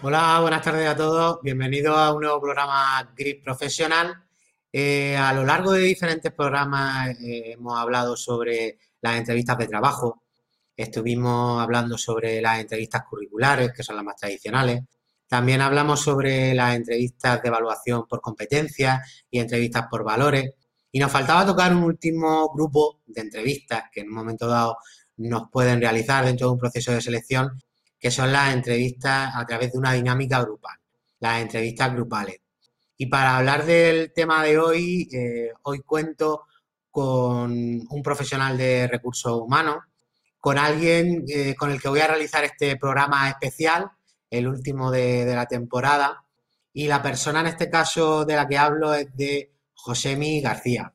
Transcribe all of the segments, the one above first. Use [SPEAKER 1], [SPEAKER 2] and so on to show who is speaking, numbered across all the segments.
[SPEAKER 1] Hola, buenas tardes a todos. Bienvenidos a un nuevo programa Grip Profesional. Eh, a lo largo de diferentes programas eh, hemos hablado sobre las entrevistas de trabajo. Estuvimos hablando sobre las entrevistas curriculares, que son las más tradicionales. También hablamos sobre las entrevistas de evaluación por competencias y entrevistas por valores. Y nos faltaba tocar un último grupo de entrevistas que en un momento dado nos pueden realizar dentro de un proceso de selección que son las entrevistas a través de una dinámica grupal, las entrevistas grupales. Y para hablar del tema de hoy, eh, hoy cuento con un profesional de recursos humanos, con alguien eh, con el que voy a realizar este programa especial, el último de, de, la temporada. Y la persona en este caso de la que hablo es de Josemi García.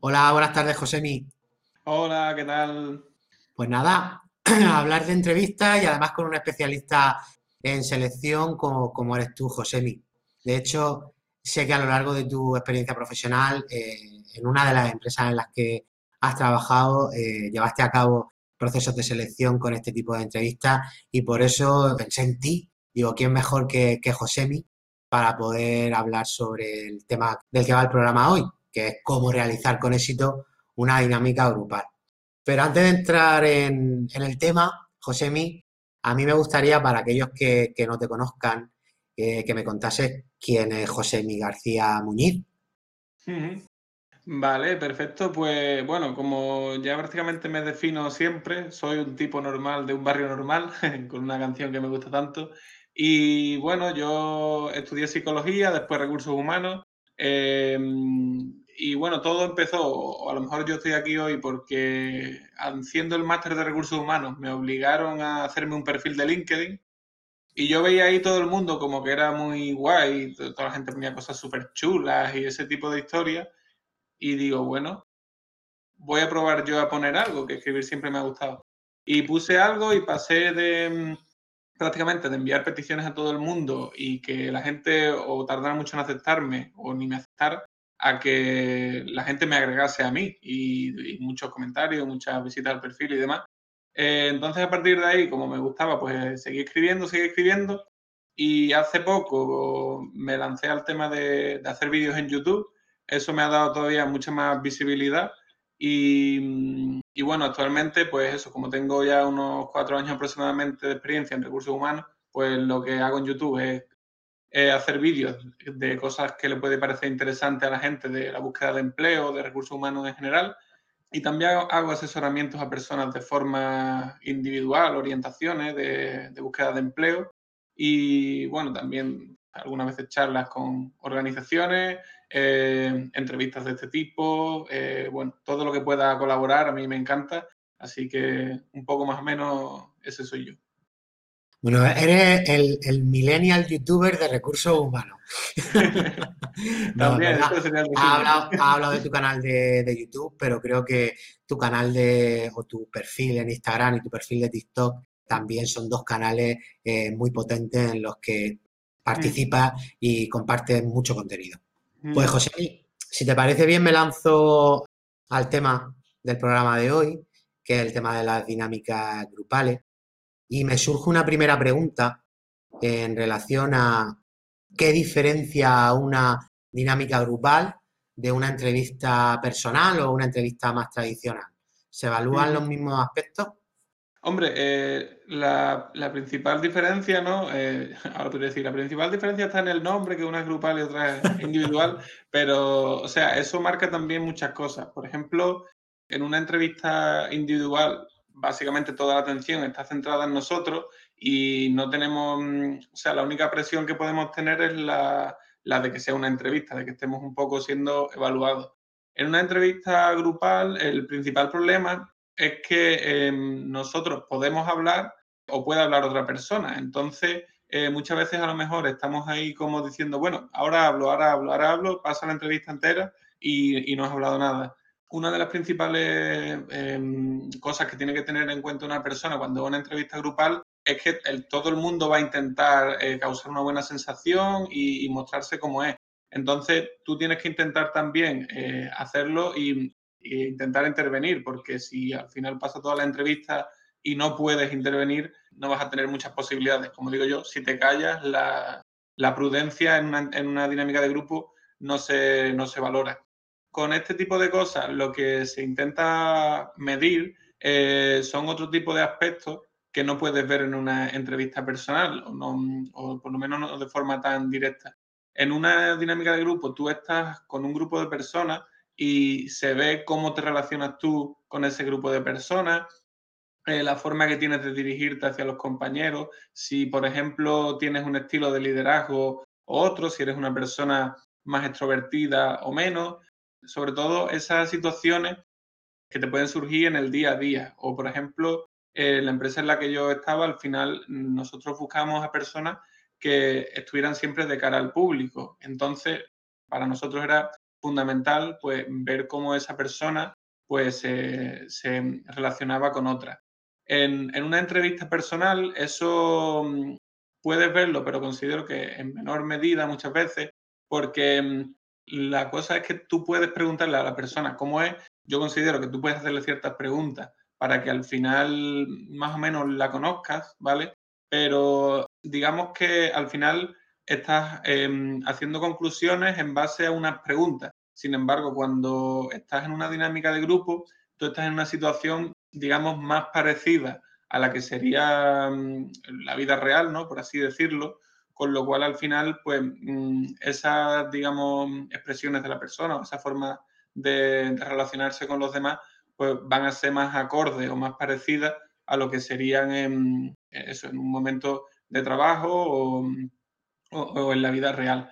[SPEAKER 1] Hola, buenas tardes, Josemi.
[SPEAKER 2] Hola, ¿qué tal?
[SPEAKER 1] Pues nada, hablar de entrevistas y además con un especialista en selección como, como eres tú, Josemi. De hecho, sé que a lo largo de tu experiencia profesional, eh, en una de las empresas en las que has trabajado, eh, llevaste a cabo procesos de selección con este tipo de entrevistas y por eso pensé en ti. Digo, ¿quién mejor que, que Josemi para poder hablar sobre el tema del que va el programa hoy, que es cómo realizar con éxito una dinámica grupal? Pero antes de entrar en, el tema, Josemi, a mí me gustaría, para aquellos que, no te conozcan, que me contases quién es Josemi García Muñiz.
[SPEAKER 2] Vale, perfecto. Pues bueno, como ya prácticamente me defino siempre, soy un tipo normal de un barrio normal, con una canción que me gusta tanto. Y bueno, yo estudié psicología, después recursos humanos. Em, y bueno, todo empezó, a lo mejor yo estoy aquí hoy porque haciendo el máster de recursos humanos me obligaron a hacerme un perfil de LinkedIn y yo veía ahí todo el mundo como que era muy guay, toda la gente ponía cosas súper chulas y ese tipo de historias y digo, bueno, voy a probar yo a poner algo, que escribir siempre me ha gustado. Y puse algo y pasé de mm, prácticamente de enviar peticiones a todo el mundo y que la gente o tardara mucho en aceptarme o ni me aceptara, a que la gente me agregase a mí y, muchos comentarios, muchas visitas al perfil y demás. Eh, entonces, a partir de ahí, como me gustaba, pues seguí escribiendo, seguí escribiendo. Y hace poco me lancé al tema de, hacer vídeos en YouTube. Eso me ha dado todavía mucha más visibilidad. Y, bueno, actualmente, pues eso, como tengo ya unos cuatro años aproximadamente de experiencia en recursos humanos, pues lo que hago en YouTube es eh, hacer vídeos de cosas que le puede parecer interesante a la gente de la búsqueda de empleo, de recursos humanos en general. Y también hago asesoramientos a personas de forma individual, orientaciones de, búsqueda de empleo. Y bueno, también algunas veces charlas con organizaciones, eh, entrevistas de este tipo, eh, bueno, todo lo que pueda colaborar a mí me encanta. Así que un poco más o menos ese soy yo.
[SPEAKER 1] Bueno, eres el, el millennial youtuber de recursos humanos.
[SPEAKER 2] También,
[SPEAKER 1] ha, hablado, de tu canal de, YouTube, pero creo que tu canal de, o tu perfil en Instagram y tu perfil de TikTok también son dos canales eh, muy potentes en los que participas y compartes mucho contenido. Pues José, si te parece bien, me lanzo al tema del programa de hoy, que es el tema de las dinámicas grupales. Y me surge una primera pregunta en relación a qué diferencia una dinámica grupal de una entrevista personal o una entrevista más tradicional. ¿Se evalúan los mismos aspectos?
[SPEAKER 2] Hombre, eh, la, principal diferencia, ¿no? Eh, ahora podría decir, la principal diferencia está en el nombre, que una es grupal y otra es individual, pero, o sea, eso marca también muchas cosas. Por ejemplo, en una entrevista individual, básicamente toda la atención está centrada en nosotros y no tenemos, mm, o sea, la única presión que podemos tener es la, de que sea una entrevista, de que estemos un poco siendo evaluados. En una entrevista grupal, el principal problema es que em, nosotros podemos hablar o puede hablar otra persona. Entonces, eh, muchas veces a lo mejor estamos ahí como diciendo, bueno, ahora hablo, ahora hablo, ahora hablo, pasa la entrevista entera y, y no has hablado nada. Una de las principales em, cosas que tiene que tener en cuenta una persona cuando va a una entrevista grupal es que todo el mundo va a intentar eh, causar una buena sensación y, mostrarse como es. Entonces, tú tienes que intentar también eh, hacerlo e intentar intervenir, porque si al final pasa toda la entrevista y no puedes intervenir, no vas a tener muchas posibilidades. Como digo yo, si te callas, la, prudencia en una, en una, dinámica de grupo no se, no se valora. Con este tipo de cosas, lo que se intenta medir eh, son otro tipo de aspectos que no puedes ver en una entrevista personal o, por lo menos no de forma tan directa. En una dinámica de grupo, tú estás con un grupo de personas y se ve cómo te relacionas tú con ese grupo de personas, eh, la forma que tienes de dirigirte hacia los compañeros, si por ejemplo tienes un estilo de liderazgo o otro, si eres una persona más extrovertida o menos, sobre todo esas situaciones que te pueden surgir en el día a día. O, por ejemplo, eh, la empresa en la que yo estaba, al final nosotros buscamos a personas que estuvieran siempre de cara al público. Entonces, para nosotros era fundamental pues, ver cómo esa persona pues, se relacionaba con otra. En, en, una entrevista personal, eso mm, puedes verlo, pero considero que en menor medida muchas veces, porque mm, la cosa es que tú puedes preguntarle a la persona cómo es. Yo considero que tú puedes hacerle ciertas preguntas para que al final más o menos la conozcas, ¿vale? Pero digamos que al final estás em, haciendo conclusiones en base a unas preguntas. Sin embargo, cuando estás en una dinámica de grupo, tú estás en una situación, digamos, más parecida a la que sería mm, la vida real, ¿no? Por así decirlo, con lo cual al final, pues mm, esas, digamos, expresiones de la persona o esa forma de, relacionarse con los demás, pues van a ser más acordes o más parecidas a lo que serían en, eso, en un momento de trabajo o, en la vida real.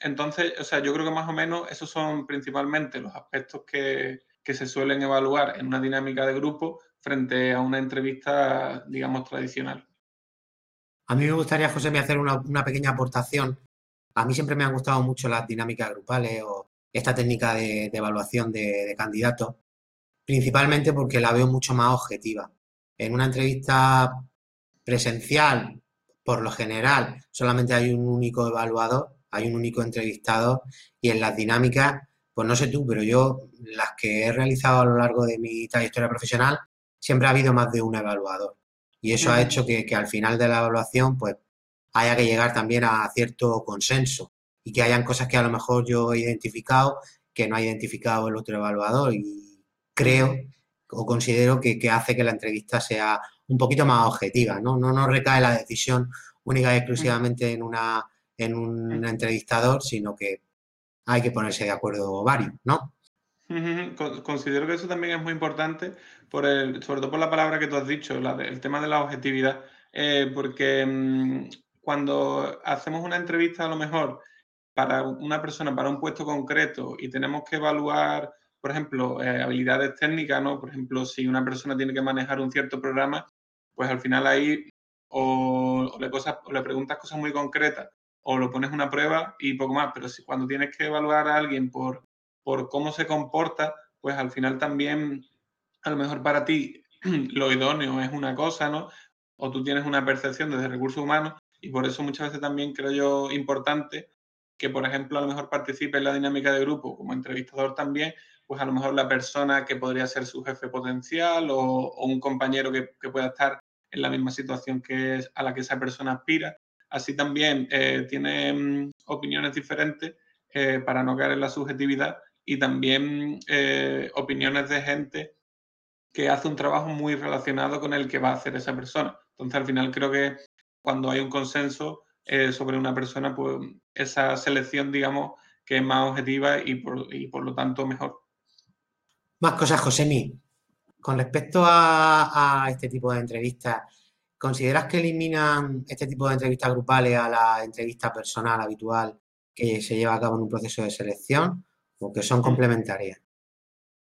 [SPEAKER 2] Entonces, o sea, yo creo que más o menos esos son principalmente los aspectos que, que se suelen evaluar en una dinámica de grupo frente a una entrevista, digamos, tradicional.
[SPEAKER 1] A mí me gustaría, José, me hacer una, pequeña aportación. A mí siempre me han gustado mucho las dinámicas grupales o esta técnica de, evaluación de, candidatos, principalmente porque la veo mucho más objetiva. En una entrevista presencial, por lo general, solamente hay un único evaluador, hay un único entrevistador y en las dinámicas, pues no sé tú, pero yo las que he realizado a lo largo de mi trayectoria profesional, siempre ha habido más de un evaluador. Y eso ha hecho que, al final de la evaluación, pues, haya que llegar también a cierto consenso y que hayan cosas que a lo mejor yo he identificado que no ha identificado el otro evaluador y creo o considero que, hace que la entrevista sea un poquito más objetiva, ¿no? No nos recae la decisión única y exclusivamente en, una, en un entrevistador, sino que hay que ponerse de acuerdo varios, ¿no?
[SPEAKER 2] Considero que eso también es muy importante, por el, sobre todo por la palabra que tú has dicho, el tema de la objetividad, eh, porque mm, cuando hacemos una entrevista a lo mejor para una persona, para un puesto concreto y tenemos que evaluar, por ejemplo, eh, habilidades técnicas, ¿no? Por ejemplo, si una persona tiene que manejar un cierto programa, pues al final ahí o, le, cosas, o le preguntas cosas muy concretas o lo pones una prueba y poco más, pero si cuando tienes que evaluar a alguien por por cómo se comporta, pues al final también, a lo mejor para ti, lo idóneo es una cosa, ¿no? O tú tienes una percepción desde recursos humanos y por eso muchas veces también creo yo importante que, por ejemplo, a lo mejor participe en la dinámica de grupo como entrevistador también, pues a lo mejor la persona que podría ser su jefe potencial o, un compañero que, pueda estar en la misma situación que es a la que esa persona aspira. Así también eh, tiene mm, opiniones diferentes eh, para no caer en la subjetividad y también eh, opiniones de gente que hace un trabajo muy relacionado con el que va a hacer esa persona. Entonces, al final creo que cuando hay un consenso eh, sobre una persona, pues esa selección, digamos, que es más objetiva y por, lo tanto mejor.
[SPEAKER 1] Más cosas, Josemi. Con respecto a, a, este tipo de entrevistas, ¿consideras que eliminan este tipo de entrevistas grupales a la entrevista personal habitual que se lleva a cabo en un proceso de selección? que son complementarias.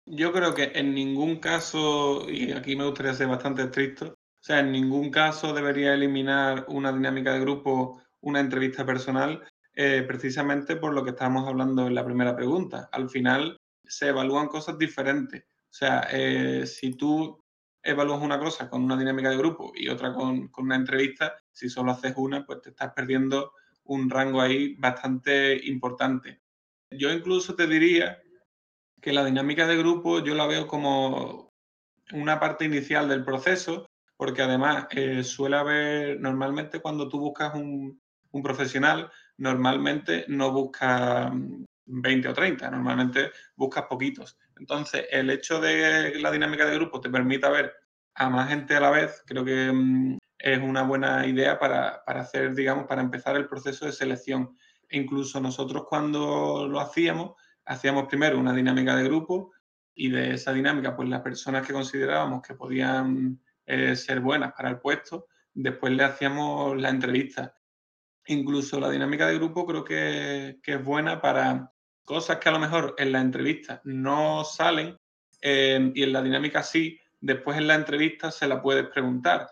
[SPEAKER 2] Yo creo que en ningún caso, y aquí me gustaría ser bastante estricto, o sea, en ningún caso debería eliminar una dinámica de grupo, una entrevista personal, eh, precisamente por lo que estábamos hablando en la primera pregunta. Al final, se evalúan cosas diferentes. O sea, eh, si tú evalúas una cosa con una dinámica de grupo y otra con, con, una entrevista, si solo haces una, pues te estás perdiendo un rango ahí bastante importante. Yo incluso te diría que la dinámica de grupo yo la veo como una parte inicial del proceso, porque además eh, suele haber, normalmente cuando tú buscas un, un profesional, normalmente no buscas 20 o 30, normalmente buscas poquitos. Entonces, el hecho de que la dinámica de grupo te permita ver a más gente a la vez, creo que mm, es una buena idea para, para, hacer, digamos, para empezar el proceso de selección. E incluso nosotros cuando lo hacíamos, hacíamos primero una dinámica de grupo y de esa dinámica, pues las personas que considerábamos que podían eh, ser buenas para el puesto, después le hacíamos la entrevista. Incluso la dinámica de grupo creo que, es buena para cosas que a lo mejor en la entrevista no salen eh, y en la dinámica sí, después en la entrevista se la puedes preguntar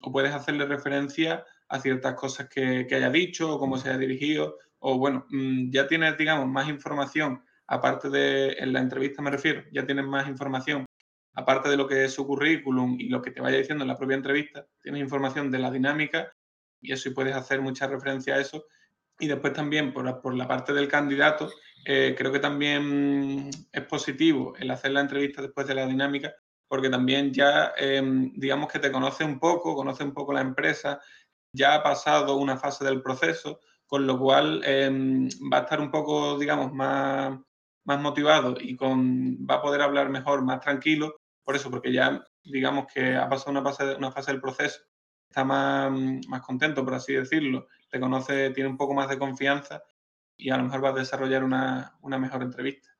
[SPEAKER 2] o puedes hacerle referencia a ciertas cosas que, que haya dicho o cómo se haya dirigido o bueno, mm, ya tienes, digamos, más información, aparte de, en la entrevista me refiero, ya tienes más información, aparte de lo que es su currículum y lo que te vaya diciendo en la propia entrevista, tienes información de la dinámica y eso y puedes hacer mucha referencia a eso. Y después también por, por la parte del candidato, eh, creo que también es positivo el hacer la entrevista después de la dinámica, porque también ya, eh, digamos que te conoce un poco, conoce un poco la empresa, ya ha pasado una fase del proceso, con lo cual em, va a estar un poco, digamos, más, más motivado y con, va a poder hablar mejor, más tranquilo, por eso, porque ya, digamos que ha pasado una fase, una fase del proceso, está más, más contento, por así decirlo, te conoce, tiene un poco más de confianza y a lo mejor va a desarrollar una, una mejor entrevista.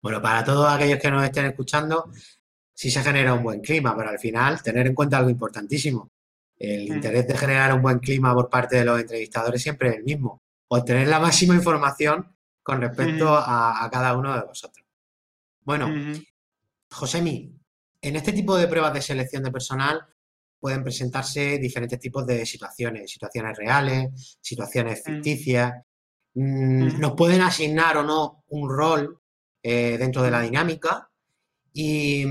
[SPEAKER 1] Bueno, para todos aquellos que nos estén escuchando, sí se genera un buen clima, pero al final tener en cuenta algo importantísimo. El mm. interés de generar un buen clima por parte de los entrevistadores siempre es el mismo. Obtener la máxima información con respecto a, cada uno de vosotros. Bueno, Josemi, en este tipo de pruebas de selección de personal pueden presentarse diferentes tipos de situaciones, situaciones reales, situaciones mm. ficticias. Mm, nos pueden asignar o no un rol eh, dentro de la dinámica y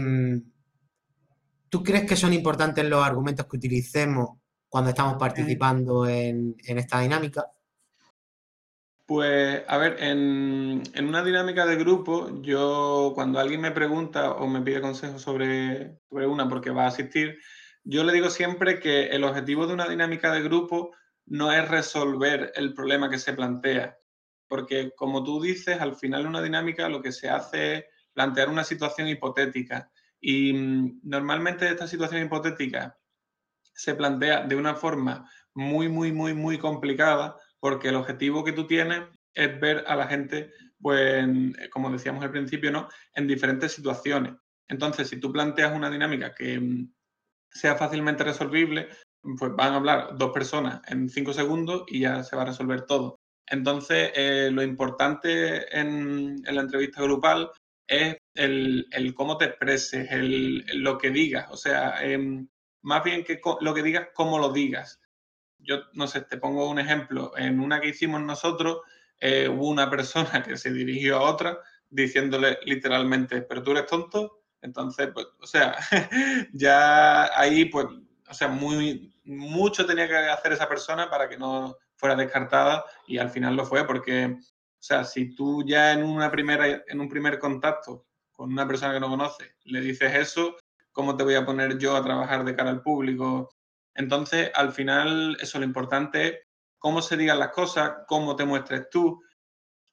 [SPEAKER 1] ¿Tú crees que son importantes los argumentos que utilicemos cuando estamos participando en, esta dinámica?
[SPEAKER 2] Pues, a ver, en, una dinámica de grupo, yo cuando alguien me pregunta o me pide consejo sobre, sobre una porque va a asistir, yo le digo siempre que el objetivo de una dinámica de grupo no es resolver el problema que se plantea, porque como tú dices, al final de una dinámica lo que se hace es plantear una situación hipotética y mm, normalmente esta situación hipotética se plantea de una forma muy, muy, muy, muy complicada porque el objetivo que tú tienes es ver a la gente, pues, como decíamos al principio, ¿no? En diferentes situaciones. Entonces, si tú planteas una dinámica que mm, sea fácilmente resolvible, pues van a hablar dos personas en cinco segundos y ya se va a resolver todo. Entonces, eh, lo importante en, en, la entrevista grupal es el, cómo te expreses, el, lo que digas. O sea, em, más bien que lo que digas, cómo lo digas. Yo, no sé, te pongo un ejemplo. En una que hicimos nosotros, eh, hubo una persona que se dirigió a otra diciéndole literalmente, pero tú eres tonto. Entonces, pues, o sea, ya ahí, pues, o sea, muy, mucho tenía que hacer esa persona para que no fuera descartada y al final lo fue porque o sea, si tú ya en, una primera, en un primer contacto con una persona que no conoces le dices eso, ¿cómo te voy a poner yo a trabajar de cara al público? Entonces, al final, eso lo importante es cómo se digan las cosas, cómo te muestres tú.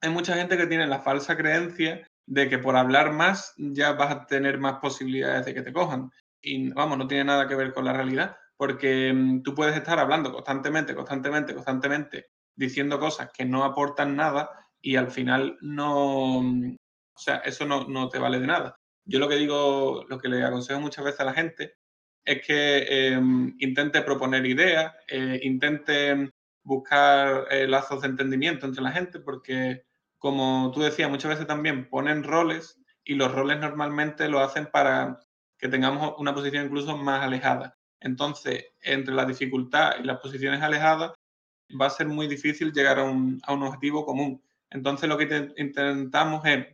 [SPEAKER 2] Hay mucha gente que tiene la falsa creencia de que por hablar más ya vas a tener más posibilidades de que te cojan. Y vamos, no tiene nada que ver con la realidad, porque mm, tú puedes estar hablando constantemente, constantemente, constantemente, diciendo cosas que no aportan nada y al final no, o sea, eso no, te vale de nada. Yo lo que digo, lo que le aconsejo muchas veces a la gente es que em, intente proponer ideas, eh, intente buscar eh, lazos de entendimiento entre la gente, porque como tú decías, muchas veces también ponen roles y los roles normalmente lo hacen para que tengamos una posición incluso más alejada. Entonces, entre la dificultad y las posiciones alejadas, va a ser muy difícil llegar a un, a un objetivo común. Entonces lo que intentamos es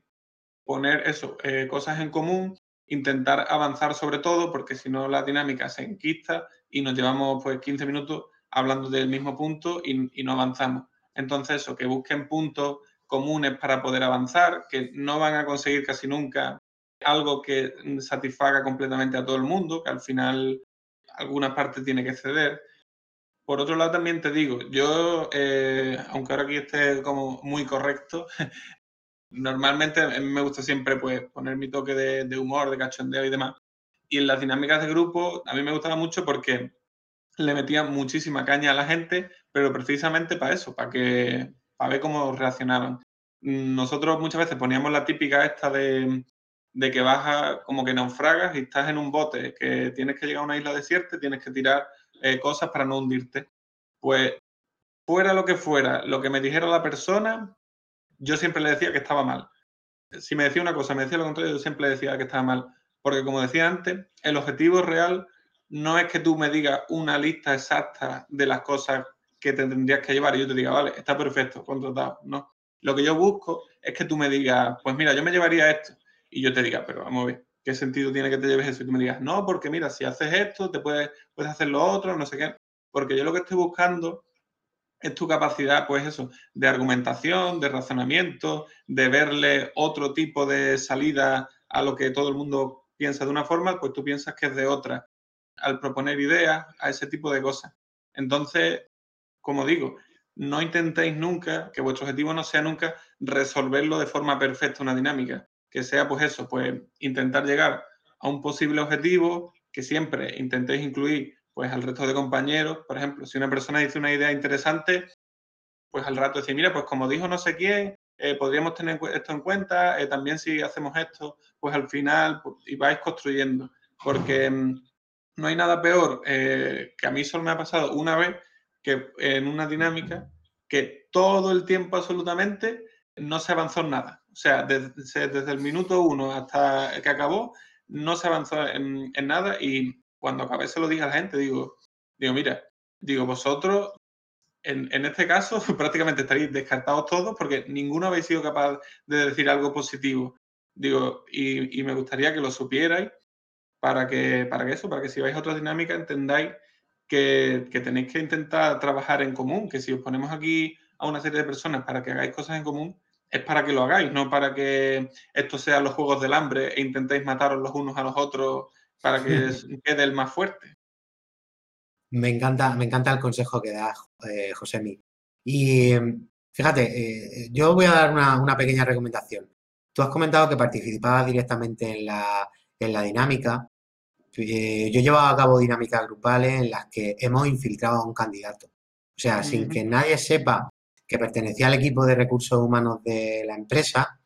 [SPEAKER 2] poner eso, eh, cosas en común, intentar avanzar sobre todo, porque si no la dinámica se enquista y nos llevamos pues 15 minutos hablando del mismo punto y, y no avanzamos. Entonces, eso, que busquen puntos comunes para poder avanzar, que no van a conseguir casi nunca algo que satisfaga completamente a todo el mundo, que al final alguna parte tiene que ceder. Por otro lado, también te digo, yo, eh, aunque ahora aquí esté como muy correcto, normalmente me gusta siempre pues, poner mi toque de, humor, de cachondeo y demás. Y en las dinámicas de grupo, a mí me gustaba mucho porque le metía muchísima caña a la gente, pero precisamente para eso, para que para ver cómo reaccionaban. Nosotros muchas veces poníamos la típica esta de, de que vas como que naufragas y estás en un bote, que tienes que llegar a una isla desierta tienes que tirar eh, cosas para no hundirte. Pues fuera lo que fuera, lo que me dijera la persona, yo siempre le decía que estaba mal. Si me decía una cosa, me decía lo contrario, yo siempre le decía que estaba mal. Porque como decía antes, el objetivo real no es que tú me digas una lista exacta de las cosas que te tendrías que llevar y yo te diga, vale, está perfecto, contratado. No. Lo que yo busco es que tú me digas, pues mira, yo me llevaría esto y yo te diga, pero vamos a ver, ¿qué sentido tiene que te lleves eso? Y tú me digas, no, porque mira, si haces esto, te puedes, puedes hacer lo otro, no sé qué. Porque yo lo que estoy buscando es tu capacidad, pues eso, de argumentación, de razonamiento, de verle otro tipo de salida a lo que todo el mundo piensa de una forma, pues tú piensas que es de otra. Al proponer ideas, a ese tipo de cosas. Entonces, como digo, no intentéis nunca, que vuestro objetivo no sea nunca resolverlo de forma perfecta una dinámica que sea pues eso, pues intentar llegar a un posible objetivo, que siempre intentéis incluir pues al resto de compañeros. Por ejemplo, si una persona dice una idea interesante, pues al rato decir, mira, pues como dijo no sé quién, eh, podríamos tener esto en cuenta, eh, también si hacemos esto, pues al final pues, y vais construyendo. Porque mm, no hay nada peor eh, que a mí solo me ha pasado una vez que en una dinámica que todo el tiempo absolutamente no se avanzó en nada. O sea, desde, el minuto uno hasta que acabó, no se avanzó en, nada y cuando acabé se lo dije a la gente, digo, digo, mira, digo, vosotros en, este caso prácticamente estaréis descartados todos porque ninguno habéis sido capaz de decir algo positivo. Digo, y, me gustaría que lo supierais para que, para que eso, para que si vais a otra dinámica entendáis que, que tenéis que intentar trabajar en común, que si os ponemos aquí a una serie de personas para que hagáis cosas en común, es para que lo hagáis, no para que esto sea los juegos del hambre e intentéis mataros los unos a los otros para que quede el más fuerte.
[SPEAKER 1] Me encanta, me encanta el consejo que da eh, José Mí. Y fíjate, eh, yo voy a dar una, pequeña recomendación. Tú has comentado que participabas directamente en la, en la dinámica. Eh, yo he llevado a cabo dinámicas grupales en las que hemos infiltrado a un candidato. O sea, sin que nadie sepa que pertenecía al equipo de recursos humanos de la empresa,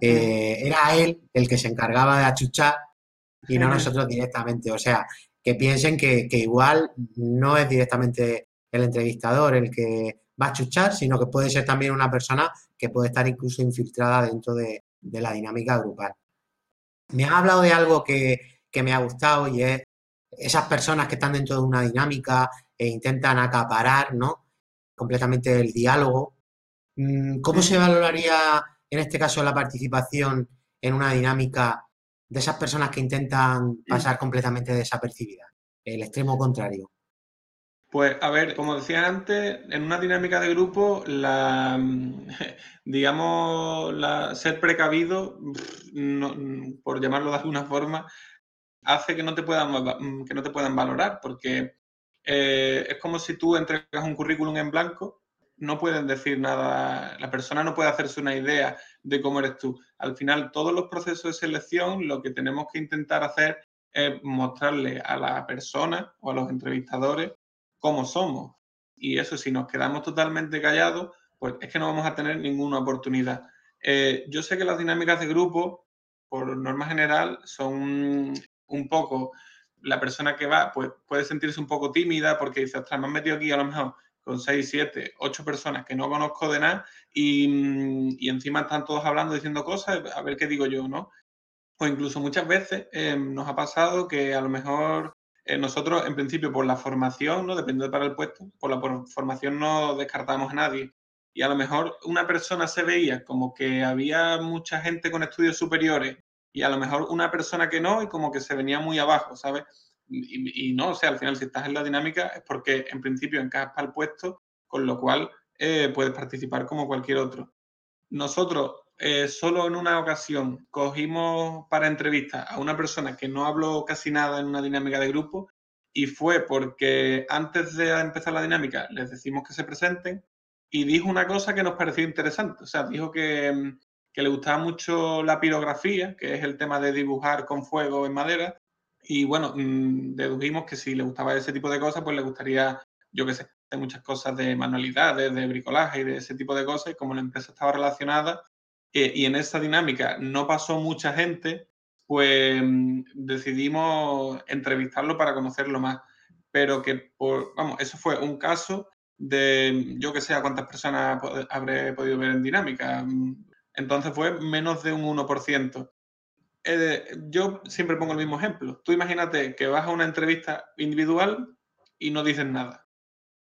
[SPEAKER 1] eh, era él el que se encargaba de achuchar y no nosotros directamente. O sea, que piensen que, igual no es directamente el entrevistador el que va a achuchar, sino que puede ser también una persona que puede estar incluso infiltrada dentro de, la dinámica grupal. Me ha hablado de algo que, que, me ha gustado y es esas personas que están dentro de una dinámica e intentan acaparar, ¿no? completamente el diálogo. Mm, ¿Cómo se valoraría en este caso la participación en una dinámica de esas personas que intentan pasar completamente desapercibidas? El extremo contrario.
[SPEAKER 2] Pues a ver, como decía antes, en una dinámica de grupo, la digamos, la, ser precavido, por llamarlo de alguna forma, hace que no te puedan que no te puedan valorar, porque eh, es como si tú entregas un currículum en blanco, no pueden decir nada, la persona no puede hacerse una idea de cómo eres tú. Al final, todos los procesos de selección, lo que tenemos que intentar hacer es mostrarle a la persona o a los entrevistadores cómo somos. Y eso, si nos quedamos totalmente callados, pues es que no vamos a tener ninguna oportunidad. Eh, yo sé que las dinámicas de grupo, por norma general, son un poco la persona que va pues, puede sentirse un poco tímida porque dice, ostras, me han metido aquí a lo mejor con 6, 7, 8 personas que no conozco de nada y, encima están todos hablando, diciendo cosas, a ver qué digo yo, ¿no? O incluso muchas veces eh, nos ha pasado que a lo mejor eh, nosotros, en principio, por la formación, ¿no? Dependiendo para el puesto, por la formación no descartamos a nadie. y a lo mejor una persona se veía como que había mucha gente con estudios superiores y a lo mejor una persona que no y como que se venía muy abajo, ¿sabes? Y, no, o sea, al final si estás en la dinámica es porque en principio encajas para el puesto, con lo cual eh, puedes participar como cualquier otro. Nosotros eh, solo en una ocasión cogimos para entrevista a una persona que no habló casi nada en una dinámica de grupo y fue porque antes de empezar la dinámica les decimos que se presenten y dijo una cosa que nos pareció interesante. O sea, dijo que, que le gustaba mucho la pirografía, que es el tema de dibujar con fuego en madera. Y bueno, mm, dedujimos que si le gustaba ese tipo de cosas, pues le gustaría, yo qué sé, de muchas cosas de manualidades, de bricolaje y de ese tipo de cosas. Y como la empresa estaba relacionada eh, y en esa dinámica no pasó mucha gente, pues mm, decidimos entrevistarlo para conocerlo más. Pero que, por, vamos, eso fue un caso de yo que sé a cuántas personas habré podido ver en dinámica. Entonces fue menos de un 1%. Yo siempre pongo el mismo ejemplo. Tú imagínate que vas a una entrevista individual y no dices nada.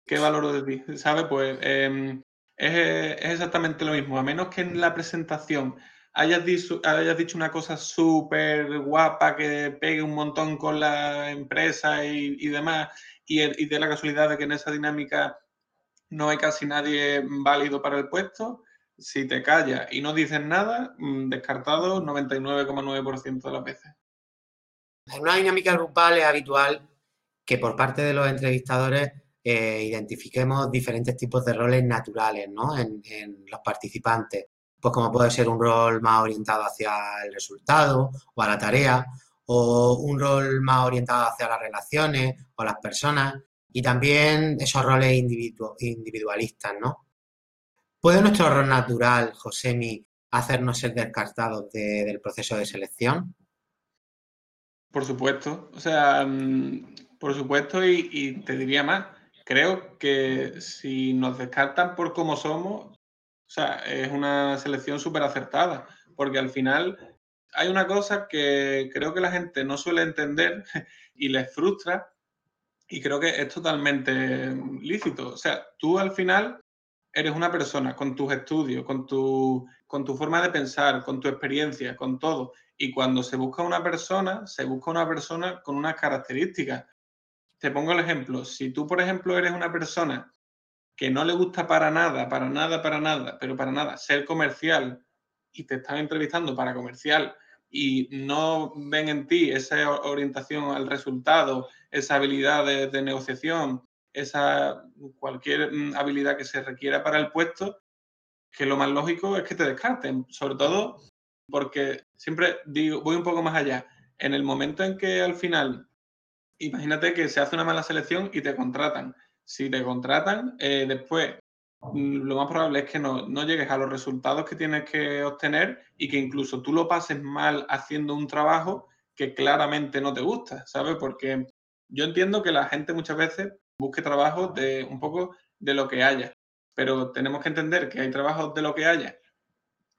[SPEAKER 2] ¿Qué valoro de ti? ¿Sabes? Pues em, es, exactamente lo mismo. A menos que en la presentación hayas dicho, hayas dicho una cosa súper guapa que pegue un montón con la empresa y, demás, y, y de la casualidad de que en esa dinámica no hay casi nadie válido para el puesto. Si te callas y no dices nada, mm, descartado 99,9% de las veces.
[SPEAKER 1] En una dinámica grupal es habitual que por parte de los entrevistadores eh, identifiquemos diferentes tipos de roles naturales ¿no? en, los participantes. Pues como puede ser un rol más orientado hacia el resultado o a la tarea, o un rol más orientado hacia las relaciones o las personas y también esos roles individualistas, ¿no? ¿Puede nuestro rol natural, Josemi, hacernos ser descartados del proceso de selección?
[SPEAKER 2] Por supuesto, o sea, mm, por supuesto y, te diría más, creo que si nos descartan por cómo somos, o sea, es una selección súper acertada, porque al final hay una cosa que creo que la gente no suele entender y les frustra, y creo que es totalmente lícito. O sea, tú al final eres una persona con tus estudios, con tu, con tu forma de pensar, con tu experiencia, con todo. Y cuando se busca una persona, se busca una persona con unas características. Te pongo el ejemplo. Si tú, por ejemplo, eres una persona que no le gusta para nada, para nada, para nada, pero para nada, ser comercial y te están entrevistando para comercial y no ven en ti esa orientación al resultado, esa habilidad de, negociación, esa cualquier mm, habilidad que se requiera para el puesto, que lo más lógico es que te descarten, sobre todo porque siempre digo, voy un poco más allá. En el momento en que al final, imagínate que se hace una mala selección y te contratan. Si te contratan, eh, después mm, lo más probable es que no, no, llegues a los resultados que tienes que obtener y que incluso tú lo pases mal haciendo un trabajo que claramente no te gusta, ¿sabes? Porque yo entiendo que la gente muchas veces busque trabajo de un poco de lo que haya, pero tenemos que entender que hay trabajos de lo que haya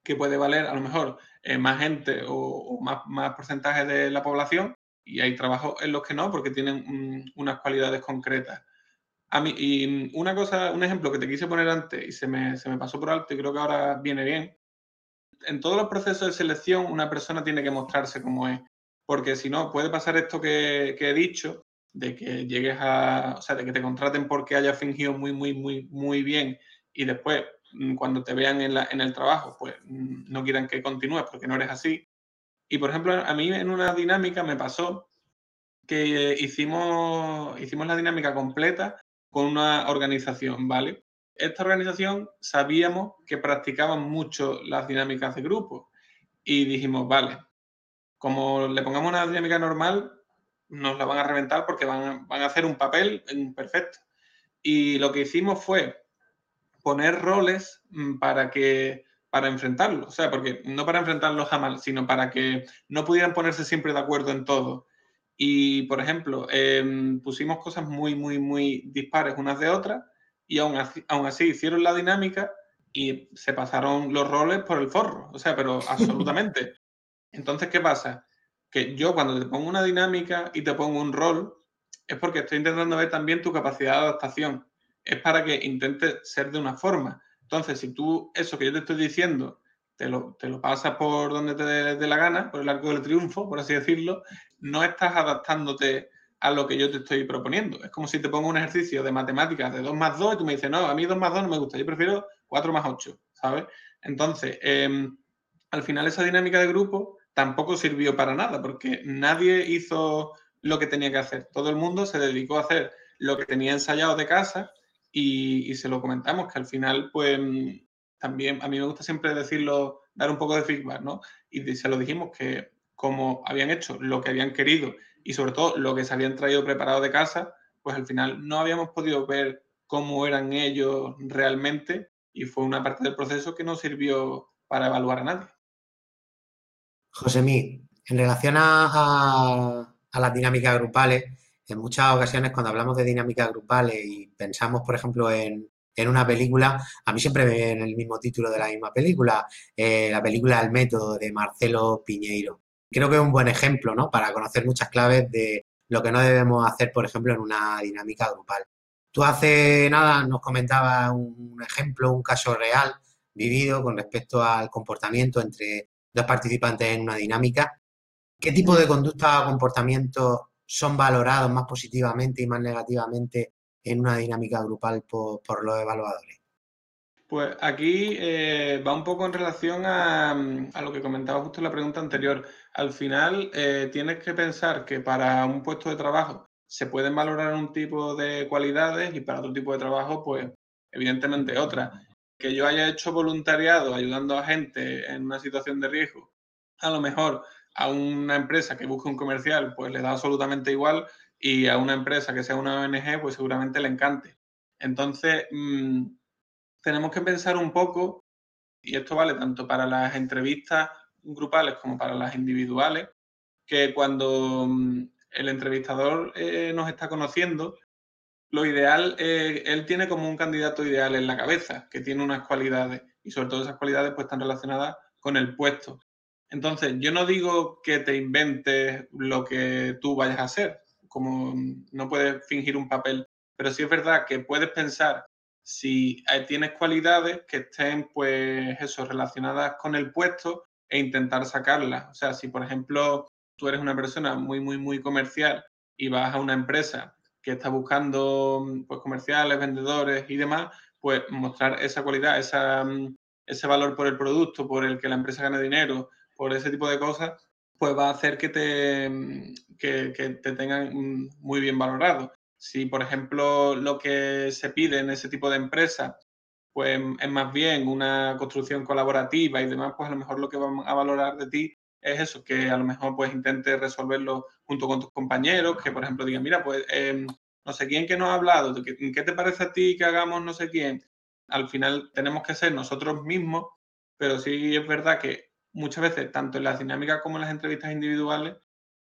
[SPEAKER 2] que puede valer a lo mejor eh, más gente o, más, porcentaje de la población y hay trabajos en los que no porque tienen unas cualidades concretas. A mí, y una cosa, un ejemplo que te quise poner antes y se me, se me pasó por alto y creo que ahora viene bien. En todos los procesos de selección una persona tiene que mostrarse como es, porque si no puede pasar esto que he dicho, de que llegues a, o sea, de que te contraten porque hayas fingido muy, muy, muy, muy bien y después mm, cuando te vean en, la, en el trabajo, pues mm, no quieran que continúes porque no eres así. Y por ejemplo, a mí en una dinámica me pasó que hicimos, hicimos la dinámica completa con una organización, ¿vale? Esta organización sabíamos que practicaban mucho las dinámicas de grupo y dijimos, vale, como le pongamos una dinámica normal, nos la van a reventar porque van, a hacer un papel perfecto. Y lo que hicimos fue poner roles mm, para que para enfrentarlos, o sea, porque no para enfrentarlos jamás, sino para que no pudieran ponerse siempre de acuerdo en todo. Y, por ejemplo, em, pusimos cosas muy, muy, muy dispares unas de otras y aún así, aún así hicieron la dinámica y se pasaron los roles por el forro, o sea, pero absolutamente. Entonces, ¿qué pasa? Que yo cuando te pongo una dinámica y te pongo un rol, es porque estoy intentando ver también tu capacidad de adaptación. Es para que intentes ser de una forma. Entonces, si tú eso que yo te estoy diciendo te lo, te lo pasas por donde te dé la gana, por el arco del triunfo, por así decirlo, no estás adaptándote a lo que yo te estoy proponiendo. Es como si te pongo un ejercicio de matemáticas de 2 más 2 y tú me dices, no, a mí 2 más 2 no me gusta, yo prefiero 4 más 8, ¿sabes? Entonces, em, al final esa dinámica de grupo tampoco sirvió para nada, porque nadie hizo lo que tenía que hacer. Todo el mundo se dedicó a hacer lo que tenía ensayado de casa y, se lo comentamos, que al final, pues también a mí me gusta siempre decirlo, dar un poco de feedback, ¿no? Y se lo dijimos que como habían hecho lo que habían querido y sobre todo lo que se habían traído preparado de casa, pues al final no habíamos podido ver cómo eran ellos realmente y fue una parte del proceso que no sirvió para evaluar a nadie.
[SPEAKER 1] José en relación a, las dinámicas grupales, en muchas ocasiones cuando hablamos de dinámicas grupales y pensamos, por ejemplo, en, en una película, a mí siempre me viene el mismo título de la misma película, eh, la película El método de Marcelo Piñeiro. Creo que es un buen ejemplo, ¿no? Para conocer muchas claves de lo que no debemos hacer, por ejemplo, en una dinámica grupal. Tú hace nada nos comentabas un ejemplo, un caso real vivido con respecto al comportamiento entre dos participantes en una dinámica. ¿Qué tipo de conducta o comportamientos son valorados más positivamente y más negativamente en una dinámica grupal por, los evaluadores?
[SPEAKER 2] Pues aquí eh, va un poco en relación a, lo que comentaba justo en la pregunta anterior. Al final, eh, tienes que pensar que para un puesto de trabajo se pueden valorar un tipo de cualidades y para otro tipo de trabajo, pues evidentemente otra. Que yo haya hecho voluntariado ayudando a gente en una situación de riesgo, a lo mejor a una empresa que busque un comercial, pues le da absolutamente igual y a una empresa que sea una ONG, pues seguramente le encante. Entonces, mm, tenemos que pensar un poco, y esto vale tanto para las entrevistas grupales como para las individuales, que cuando mm, el entrevistador eh, nos está conociendo, lo ideal, eh, él tiene como un candidato ideal en la cabeza, que tiene unas cualidades, y sobre todo esas cualidades pues están relacionadas con el puesto. Entonces, yo no digo que te inventes lo que tú vayas a hacer, como no puedes fingir un papel, pero sí es verdad que puedes pensar si tienes cualidades que estén, pues, eso, relacionadas con el puesto e intentar sacarlas. O sea, si por ejemplo tú eres una persona muy, muy, muy comercial y vas a una empresa que está buscando pues, comerciales, vendedores y demás, pues mostrar esa cualidad, esa, ese valor por el producto, por el que la empresa gane dinero, por ese tipo de cosas, pues va a hacer que te, que, te tengan muy bien valorado. Si, por ejemplo, lo que se pide en ese tipo de empresa pues es más bien una construcción colaborativa y demás, pues a lo mejor lo que van a valorar de ti es eso, que a lo mejor pues intentes resolverlo junto con tus compañeros, que por ejemplo digan, mira, pues em, no sé quién que nos ha hablado, ¿qué, ¿qué te parece a ti que hagamos no sé quién? Al final tenemos que ser nosotros mismos, pero sí es verdad que muchas veces, tanto en las dinámicas como en las entrevistas individuales,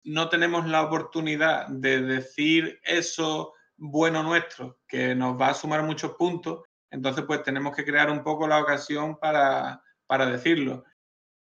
[SPEAKER 2] no tenemos la oportunidad de decir eso bueno nuestro, que nos va a sumar muchos puntos, entonces pues tenemos que crear un poco la ocasión para, decirlo.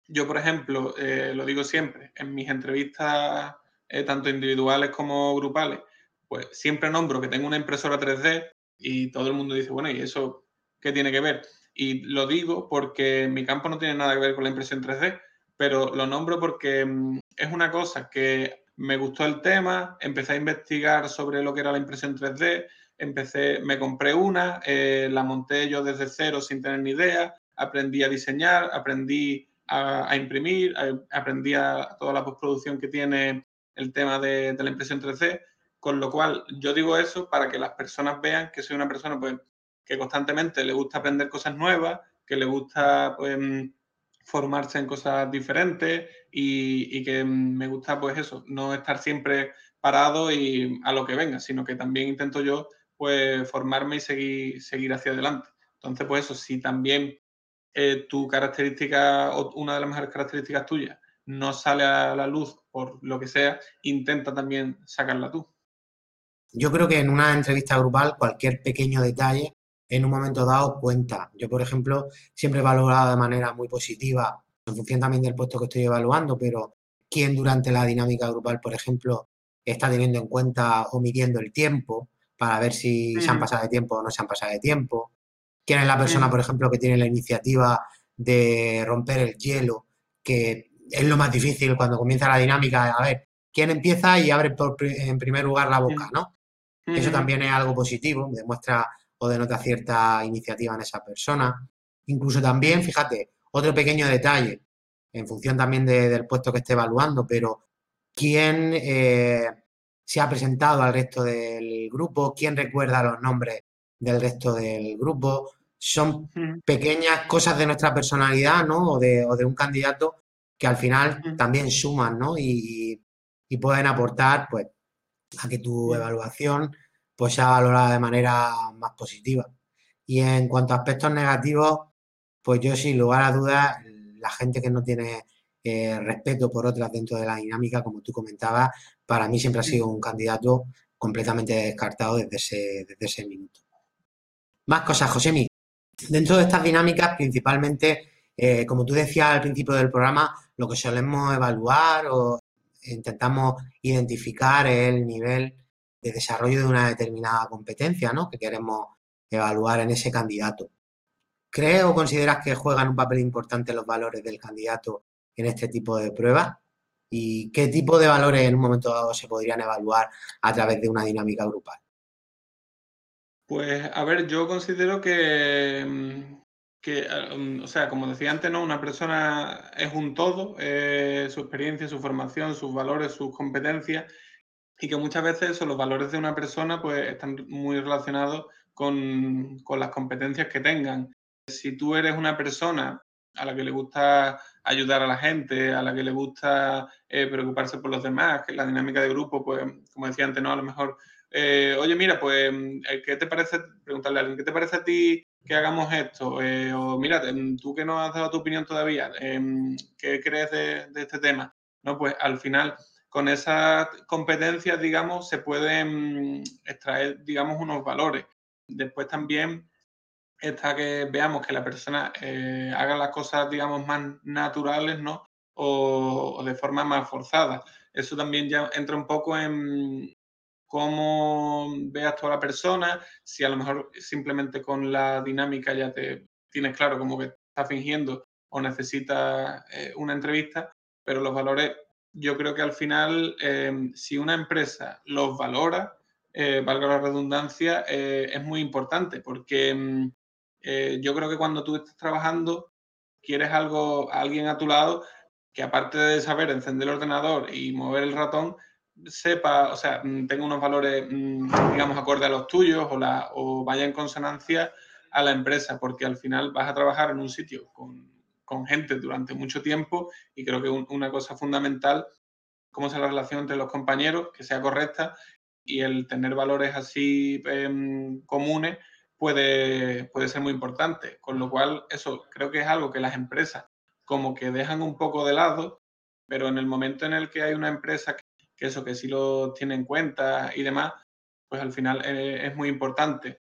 [SPEAKER 2] Yo, por ejemplo, eh, lo digo siempre, en mis entrevistas, eh, tanto individuales como grupales, pues siempre nombro que tengo una impresora 3D y todo el mundo dice, bueno, ¿y eso qué tiene que ver? Y lo digo porque mi campo no tiene nada que ver con la impresión 3D, pero lo nombro porque mm, es una cosa que me gustó el tema, empecé a investigar sobre lo que era la impresión 3D, empecé, me compré una, eh, la monté yo desde cero sin tener ni idea, aprendí a diseñar, aprendí a, imprimir, aprendí a toda la postproducción que tiene el tema de, de, la impresión 3D, con lo cual yo digo eso para que las personas vean que soy una persona pues que constantemente le gusta aprender cosas nuevas, que le gusta pues, formarse en cosas diferentes y, que me gusta pues eso, no estar siempre parado y a lo que venga, sino que también intento yo pues formarme y seguir, seguir hacia adelante. Entonces, pues eso, si también eh, tu característica o una de las mejores características tuyas no sale a la luz por lo que sea, intenta también sacarla tú.
[SPEAKER 1] Yo creo que en una entrevista grupal cualquier pequeño detalle en un momento dado cuenta. Yo, por ejemplo, siempre he valorado de manera muy positiva, en función también del puesto que estoy evaluando, pero quién durante la dinámica grupal, por ejemplo, está teniendo en cuenta o midiendo el tiempo para ver si se han pasado de tiempo o no se han pasado de tiempo. Quién es la persona, por ejemplo, que tiene la iniciativa de romper el hielo, que es lo más difícil cuando comienza la dinámica, a ver, quién empieza y abre en primer lugar la boca, ¿no? Eso también es algo positivo, demuestra o denota cierta iniciativa en esa persona. Incluso también, fíjate, otro pequeño detalle, en función también del puesto que esté evaluando, pero quién eh, se ha presentado al resto del grupo, quién recuerda los nombres del resto del grupo. Son pequeñas cosas de nuestra personalidad, ¿no? O de, un candidato que al final también suman, ¿no? Y, y, pueden aportar, pues, a que tu evaluación pues sea valorada de manera más positiva. Y en cuanto a aspectos negativos, pues yo sin lugar a dudas, la gente que no tiene eh, respeto por otras dentro de la dinámica, como tú comentabas, para mí siempre ha sido un candidato completamente descartado desde ese, desde ese minuto. Más cosas, Josemi. Dentro de estas dinámicas, principalmente, eh, como tú decías al principio del programa, lo que solemos evaluar o intentamos identificar es el nivel de desarrollo de una determinada competencia ¿no? que queremos evaluar en ese candidato. ¿Crees o consideras que juegan un papel importante los valores del candidato en este tipo de pruebas? ¿Y qué tipo de valores en un momento dado se podrían evaluar a través de una dinámica grupal?
[SPEAKER 2] Pues, a ver, yo considero que, mm, que mm, o sea, como decía antes, ¿no? Una persona es un todo, su experiencia, su formación, sus valores, sus competencias, y que muchas veces los valores de una persona pues están muy relacionados con, con las competencias que tengan si tú eres una persona a la que le gusta ayudar a la gente, a la que le gusta eh, preocuparse por los demás, la dinámica de grupo, pues, como decía antes, ¿no? A lo mejor, eh, oye, mira, pues, eh, ¿qué te parece? Preguntarle a alguien, ¿qué te parece a ti que hagamos esto? o mira, tú que no has dado tu opinión todavía, ¿qué crees de, este tema? No, pues al final, con esas competencias, digamos, se pueden extraer, digamos, unos valores. Después también está que veamos que la persona eh, haga las cosas, digamos, más naturales, ¿no? O, de forma más forzada. Eso también ya entra un poco en cómo veas toda la persona, si a lo mejor simplemente con la dinámica ya te tienes claro como que está fingiendo o necesita eh, una entrevista, pero los valores, yo creo que al final, eh, si una empresa los valora, valga la redundancia, es muy importante porque eh, yo creo que cuando tú estás trabajando, quieres algo, alguien a tu lado que aparte de saber encender el ordenador y mover el ratón, sepa, o sea, mm, tenga unos valores, mm, digamos, acorde a los tuyos o, la, o vaya en consonancia a la empresa, porque al final vas a trabajar en un sitio con, con gente durante mucho tiempo y creo que una cosa fundamental, cómo sea la relación entre los compañeros, que sea correcta y el tener valores así em, comunes puede, puede ser muy importante. Con lo cual, eso creo que es algo que las empresas como que dejan un poco de lado, pero en el momento en el que hay una empresa que, eso, que sí lo tiene en cuenta y demás, pues al final eh, es muy importante.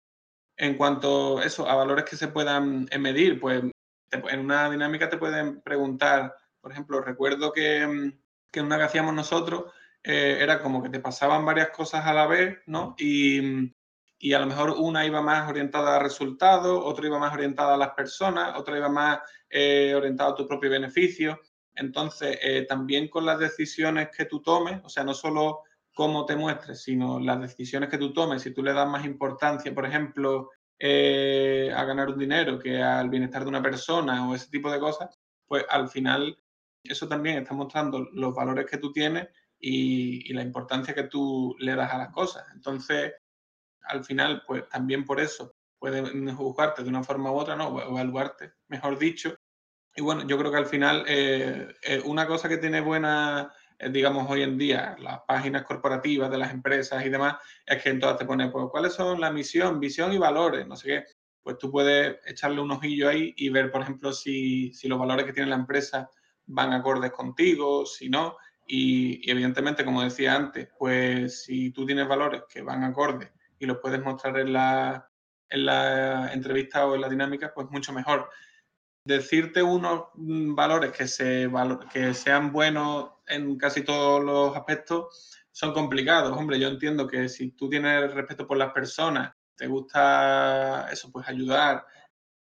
[SPEAKER 2] En cuanto a eso, a valores que se puedan eh, medir, pues en una dinámica te pueden preguntar, por ejemplo, recuerdo que, que una que hacíamos nosotros eh, era como que te pasaban varias cosas a la vez, ¿no? Y, y a lo mejor una iba más orientada a resultados, otra iba más orientada a las personas, otra iba más orientada a tu propio beneficio. Entonces, eh, también con las decisiones que tú tomes, o sea, no solo cómo te muestres, sino las decisiones que tú tomes, si tú le das más importancia, por ejemplo, eh, a ganar un dinero que al bienestar de una persona o ese tipo de cosas, pues al final eso también está mostrando los valores que tú tienes y, la importancia que tú le das a las cosas. Entonces, al final, pues también por eso pueden juzgarte de una forma u otra, ¿no? O evaluarte, mejor dicho. Y bueno, yo creo que al final eh, eh, una cosa que tiene buena, eh, digamos, hoy en día, las páginas corporativas de las empresas y demás, es que en todas te pone, pues, ¿cuáles son la misión, visión y valores? No sé qué. Pues tú puedes echarle un ojillo ahí y ver, por ejemplo, si, si los valores que tiene la empresa van acordes contigo, si no. Y, y evidentemente, como decía antes, pues si tú tienes valores que van acordes y lo puedes mostrar en la, en la entrevista o en la dinámica, pues mucho mejor. Decirte unos mm, valores que, se, que sean buenos en casi todos los aspectos son complicados. Hombre, yo entiendo que si tú tienes respeto por las personas, te gusta eso, pues ayudar,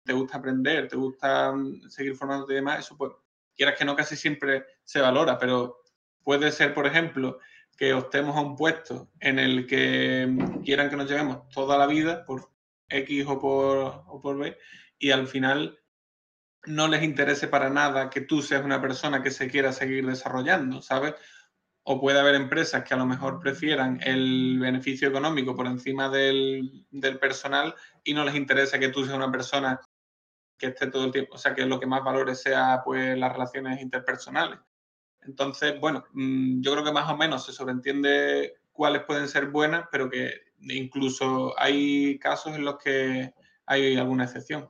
[SPEAKER 2] te gusta aprender, te gusta mm, seguir formándote y demás, eso pues quieras que no casi siempre se valora, pero puede ser, por ejemplo, que optemos a un puesto en el que mm, quieran que nos llevemos toda la vida por X o por, o por B y al final no les interese para nada que tú seas una persona que se quiera seguir desarrollando, ¿sabes? O puede haber empresas que a lo mejor prefieran el beneficio económico por encima del, personal y no les interesa que tú seas una persona que esté todo el tiempo, o sea, que lo que más valore sea pues las relaciones interpersonales. Entonces, bueno, mm, yo creo que más o menos se sobreentiende cuáles pueden ser buenas, pero que incluso hay casos en los que hay alguna excepción.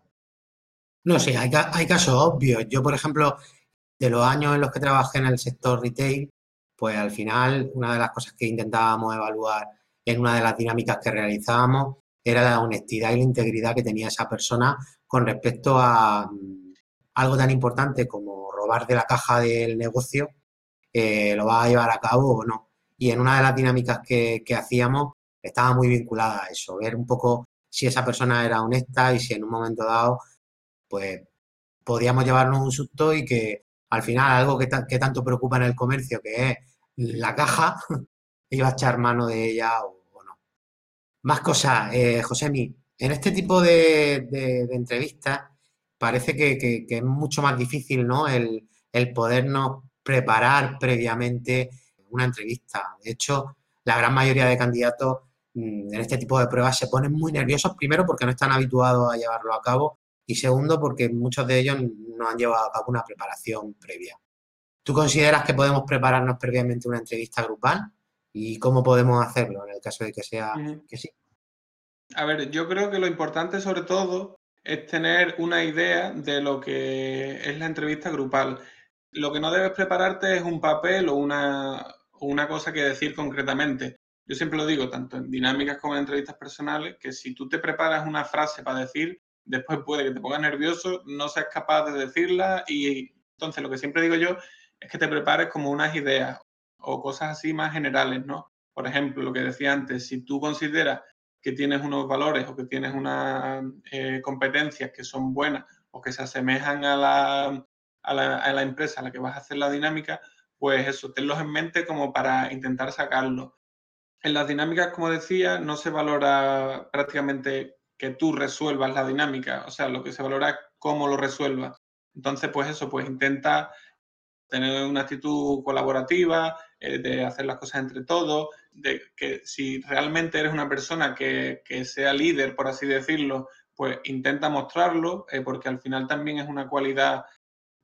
[SPEAKER 1] No, sí, hay, hay casos obvios. Yo, por ejemplo, de los años en los que trabajé en el sector retail, pues al final una de las cosas que intentábamos evaluar en una de las dinámicas que realizábamos era la honestidad y la integridad que tenía esa persona con respecto a mm, algo tan importante como robar de la caja del negocio, eh, lo va a llevar a cabo o no. Y en una de las dinámicas que, que hacíamos estaba muy vinculada a eso, ver un poco si esa persona era honesta y si en un momento dado, pues podíamos llevarnos un susto y que al final algo que, tanto preocupa en el comercio, que es la caja, iba a echar mano de ella o, no. Más cosas, eh, en este tipo de, entrevistas parece que, es mucho más difícil, ¿no? El, el podernos preparar previamente una entrevista. De hecho, la gran mayoría de candidatos mm, en este tipo de pruebas se ponen muy nerviosos, primero porque no están habituados a llevarlo a cabo y segundo porque muchos de ellos no han llevado a cabo una preparación previa. ¿Tú consideras que podemos prepararnos previamente una entrevista grupal? ¿Y cómo podemos hacerlo en el caso de que sea que sí?
[SPEAKER 2] A ver, yo creo que lo importante sobre todo es tener una idea de lo que es la entrevista grupal. Lo que no debes prepararte es un papel o una, una cosa que decir concretamente. Yo siempre lo digo, tanto en dinámicas como en entrevistas personales, que si tú te preparas una frase para decir, después puede que te pongas nervioso, no seas capaz de decirla y entonces lo que siempre digo yo es que te prepares como unas ideas o cosas así más generales, ¿no? Por ejemplo, lo que decía antes, si tú consideras que tienes unos valores o que tienes unas eh, competencias que son buenas o que se asemejan a la, a, la, a la empresa a la que vas a hacer la dinámica, pues eso, tenlos en mente como para intentar sacarlo. En las dinámicas, como decía, no se valora prácticamente que tú resuelvas la dinámica, o sea, lo que se valora es cómo lo resuelvas. Entonces, pues eso, pues intenta tener una actitud colaborativa, eh, de hacer las cosas entre todos, de que si realmente eres una persona que, sea líder, por así decirlo, pues intenta mostrarlo, eh, porque al final también es una cualidad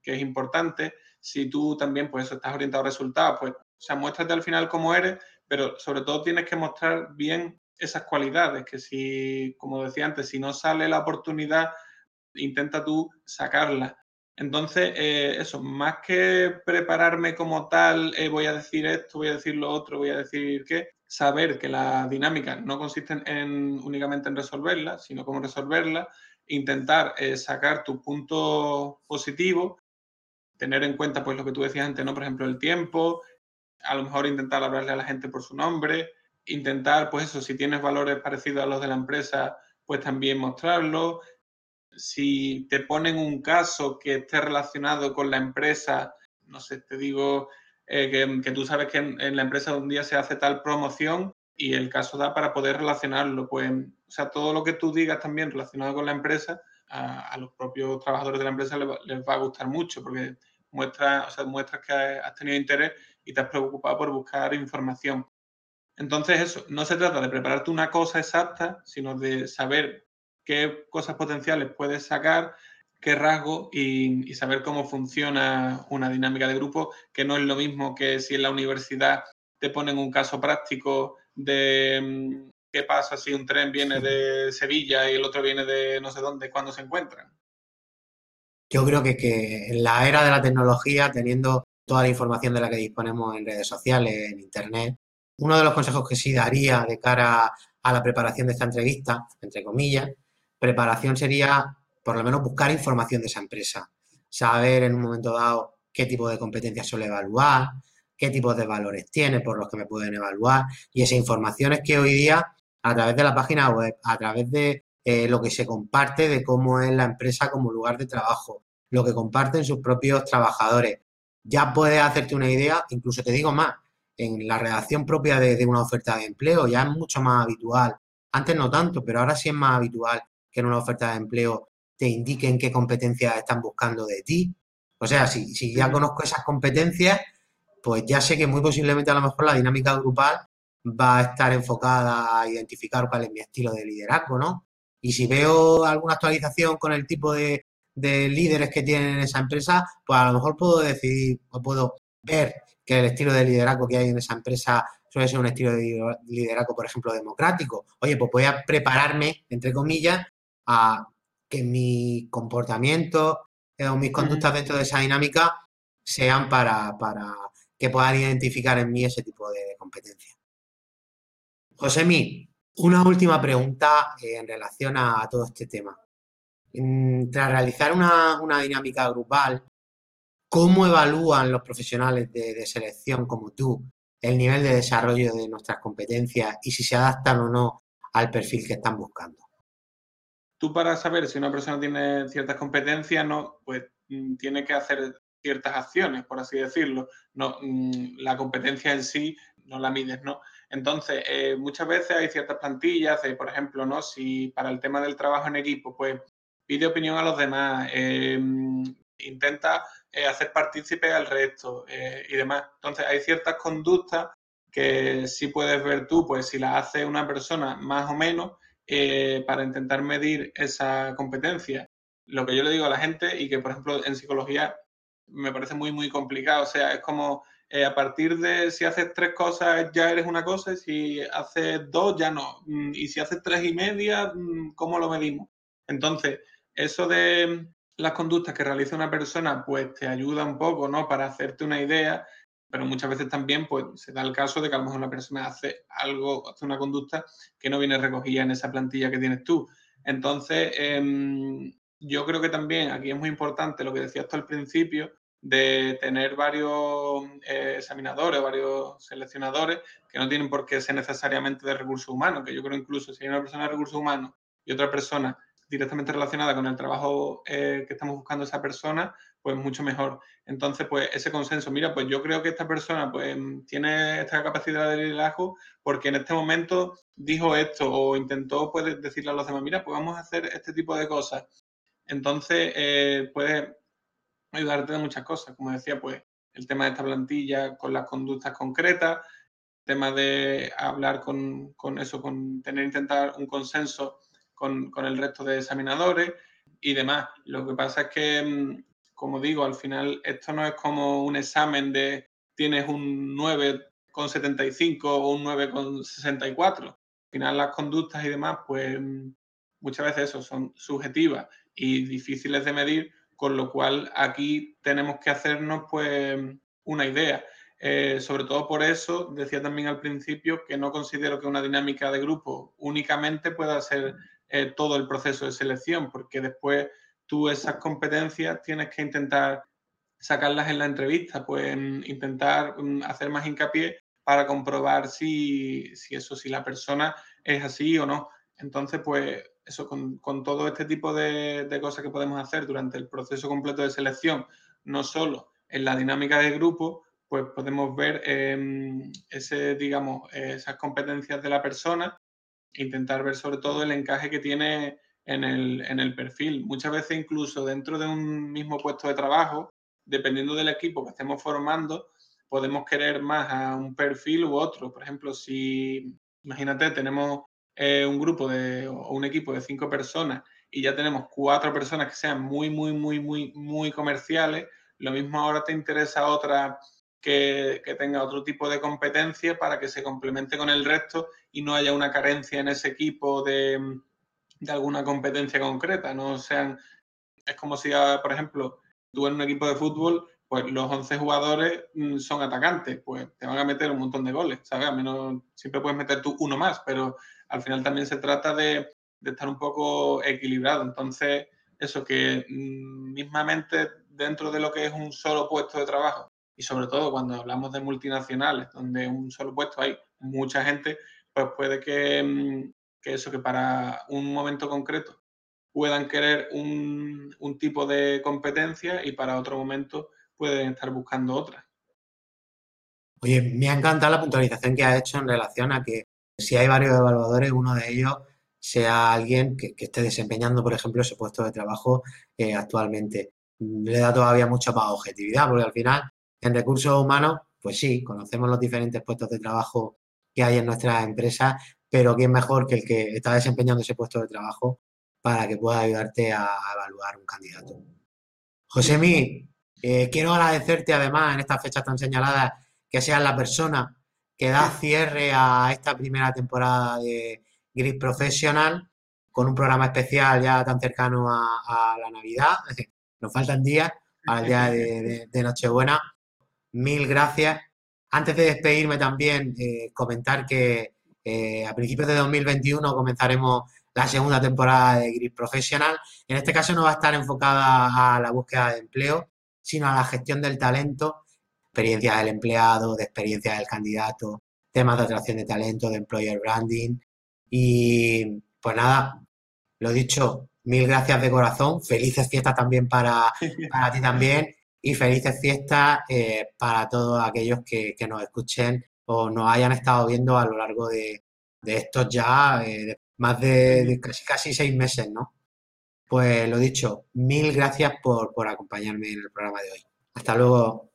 [SPEAKER 2] que es importante. Si tú también, pues eso, estás orientado a resultados, pues, o sea, muéstrate al final cómo eres, pero sobre todo tienes que mostrar bien esas cualidades, que si, como decía antes, si no sale la oportunidad, intenta tú sacarla. Entonces, eh, eso, más que prepararme como tal, eh, voy a decir esto, voy a decir lo otro, voy a decir qué, saber que la dinámica no consiste en, únicamente en resolverla, sino cómo resolverla, intentar eh, sacar tu punto positivo, tener en cuenta pues lo que tú decías antes, ¿no? Por ejemplo, el tiempo, a lo mejor intentar hablarle a la gente por su nombre, intentar, pues eso, si tienes valores parecidos a los de la empresa, pues también mostrarlo, si te ponen un caso que esté relacionado con la empresa, no sé, te digo eh, que, tú sabes que en, la empresa un día se hace tal promoción y el caso da para poder relacionarlo. Pues, o sea, todo lo que tú digas también relacionado con la empresa, a, los propios trabajadores de la empresa les, va a gustar mucho porque muestra, o sea, muestras que has tenido interés y te has preocupado por buscar información. Entonces, eso, no se trata de prepararte una cosa exacta, sino de saber qué cosas potenciales puedes sacar, qué rasgo y, saber cómo funciona una dinámica de grupo, que no es lo mismo que si en la universidad te ponen un caso práctico de mm, qué pasa si un tren viene de Sevilla y el otro viene de no sé dónde, cuándo se encuentran.
[SPEAKER 1] Yo creo que, que en la era de la tecnología, teniendo toda la información de la que disponemos en redes sociales, en Internet, uno de los consejos que sí daría de cara a la preparación de esta entrevista, entre comillas, Preparación sería, por lo menos, buscar información de esa empresa, saber en un momento dado qué tipo de competencias suele evaluar, qué tipo de valores tiene por los que me pueden evaluar y esa información es que hoy día a través de la página web, a través de eh, lo que se comparte de cómo es la empresa como lugar de trabajo, lo que comparten sus propios trabajadores. Ya puedes hacerte una idea, incluso te digo más, en la redacción propia de, una oferta de empleo ya es mucho más habitual. Antes no tanto, pero ahora sí es más habitual que en una oferta de empleo te indiquen qué competencias están buscando de ti. O sea, si, si ya conozco esas competencias, pues ya sé que muy posiblemente a lo mejor la dinámica grupal va a estar enfocada a identificar cuál es mi estilo de liderazgo, ¿no? Y si veo alguna actualización con el tipo de, de líderes que tienen en esa empresa, pues a lo mejor puedo decidir o puedo ver que el estilo de liderazgo que hay en esa empresa suele ser un estilo de liderazgo, por ejemplo, democrático. Oye, pues voy a prepararme, entre comillas, a que mi comportamiento eh, o mis conductas dentro de esa dinámica sean para, para que puedan identificar en mí ese tipo de competencias. Josemi, una última pregunta eh, en relación a, todo este tema. tras realizar una, dinámica grupal, ¿cómo evalúan los profesionales de, selección como tú el nivel de desarrollo de nuestras competencias y si se adaptan o no al perfil que están buscando?
[SPEAKER 2] Tú para saber si una persona tiene ciertas competencias, no, pues mm, tiene que hacer ciertas acciones, por así decirlo. No, mm, la competencia en sí no la mides, ¿no? Entonces, eh, muchas veces hay ciertas plantillas, por ejemplo, ¿no? Si para el tema del trabajo en equipo, pues pide opinión a los demás, eh, intenta eh, hacer partícipe al resto y demás. Entonces, hay ciertas conductas que sí puedes ver tú, pues si las hace una persona más o menos, para intentar medir esa competencia. Lo que yo le digo a la gente y que, por ejemplo, en psicología me parece muy, muy complicado. O sea, es como eh, a partir de si haces tres cosas ya eres una cosa si haces dos ya no. Mm, y si haces tres y media, mm, ¿cómo lo medimos? Entonces, eso de las conductas que realiza una persona, pues te ayuda un poco, ¿no? Para hacerte una idea, pero muchas veces también, pues se da el caso de que a lo mejor una persona hace algo, hace una conducta que no viene recogida en esa plantilla que tienes tú. Entonces, em, yo creo que también aquí es muy importante lo que decías tú al principio, de tener varios eh, examinadores, varios seleccionadores que no tienen por qué ser necesariamente de recursos humanos, que yo creo incluso si hay una persona de recursos humanos y otra persona directamente relacionada con el trabajo eh, que estamos buscando esa persona, pues mucho mejor. Entonces, pues ese consenso, mira, pues yo creo que esta persona pues tiene esta capacidad de liderazgo porque en este momento dijo esto o intentó pues decirle a los demás, mira, pues vamos a hacer este tipo de cosas. Entonces, eh, pues ayudarte de muchas cosas. Como decía, pues el tema de esta plantilla con las conductas concretas, el tema de hablar con, eso, con tener, intentar un consenso con, el resto de examinadores y demás. Lo que pasa es que, mm, como digo, al final esto no es como un examen de tienes un 9,75 o un 9,64. Al final las conductas y demás, pues mm, muchas veces eso son subjetivas y difíciles de medir con lo cual aquí tenemos que hacernos pues una idea. Eh, sobre todo por eso, decía también al principio que no considero que una dinámica de grupo únicamente pueda ser eh, todo el proceso de selección, porque después tú esas competencias tienes que intentar sacarlas en la entrevista, pues intentar mm, hacer más hincapié para comprobar si, si eso, si la persona es así o no. Entonces, pues eso, con, todo este tipo de, cosas que podemos hacer durante el proceso completo de selección, no solo en la dinámica de grupo, pues podemos ver em, ese, digamos, esas competencias de la persona, intentar ver sobre todo el encaje que tiene en el, en el perfil. Muchas veces incluso dentro de un mismo puesto de trabajo, dependiendo del equipo que estemos formando, podemos querer más a un perfil u otro. Por ejemplo, si, imagínate, tenemos eh, un grupo de, o un equipo de cinco personas y ya tenemos cuatro personas que sean muy, muy, muy, muy, muy comerciales, lo mismo ahora te interesa otra que, tenga otro tipo de competencia para que se complemente con el resto y no haya una carencia en ese equipo de, de alguna competencia concreta. No sean, es como si, ah, por ejemplo, tú en un equipo de fútbol, pues los 11 jugadores mm, son atacantes, pues te van a meter un montón de goles, ¿sabes? A menos siempre puedes meter tú uno más, pero al final también se trata de, estar un poco equilibrado. Entonces, eso que mm, mismamente dentro de lo que es un solo puesto de trabajo, y sobre todo cuando hablamos de multinacionales, donde un solo puesto hay mucha gente, pues puede que, mm, que eso, que para un momento concreto puedan querer un, un tipo de competencia y para otro momento pueden estar buscando otra.
[SPEAKER 1] Oye, me ha encantado la puntualización que ha hecho en relación a que si hay varios evaluadores, uno de ellos sea alguien que, esté desempeñando, por ejemplo, ese puesto de trabajo eh, actualmente. Le da todavía mucha más objetividad, porque al final, en recursos humanos, pues sí, conocemos los diferentes puestos de trabajo que hay en nuestras empresas, pero ¿quién mejor que el que está desempeñando ese puesto de trabajo para que pueda ayudarte a, evaluar un candidato? Josemi, eh, quiero agradecerte además en estas fechas tan señaladas que seas la persona que da cierre a esta primera temporada de Gris Professional con un programa especial ya tan cercano a, la Navidad. Nos faltan días el día de, Nochebuena. Mil gracias. Antes de despedirme también, eh, comentar que eh, a principios de 2021 comenzaremos la segunda temporada de Gris Professional. En este caso no va a estar enfocada a la búsqueda de empleo, sino a la gestión del talento, experiencia del empleado, de experiencia del candidato, temas de atracción de talento, de employer branding. Y pues nada, lo dicho, mil gracias de corazón, felices fiestas también para, para ti también y felices fiestas eh, para todos aquellos que, nos escuchen o nos hayan estado viendo a lo largo de, estos ya eh, más de, casi, casi seis meses, ¿no? Pues lo dicho, mil gracias por, por acompañarme en el programa de hoy. Hasta luego.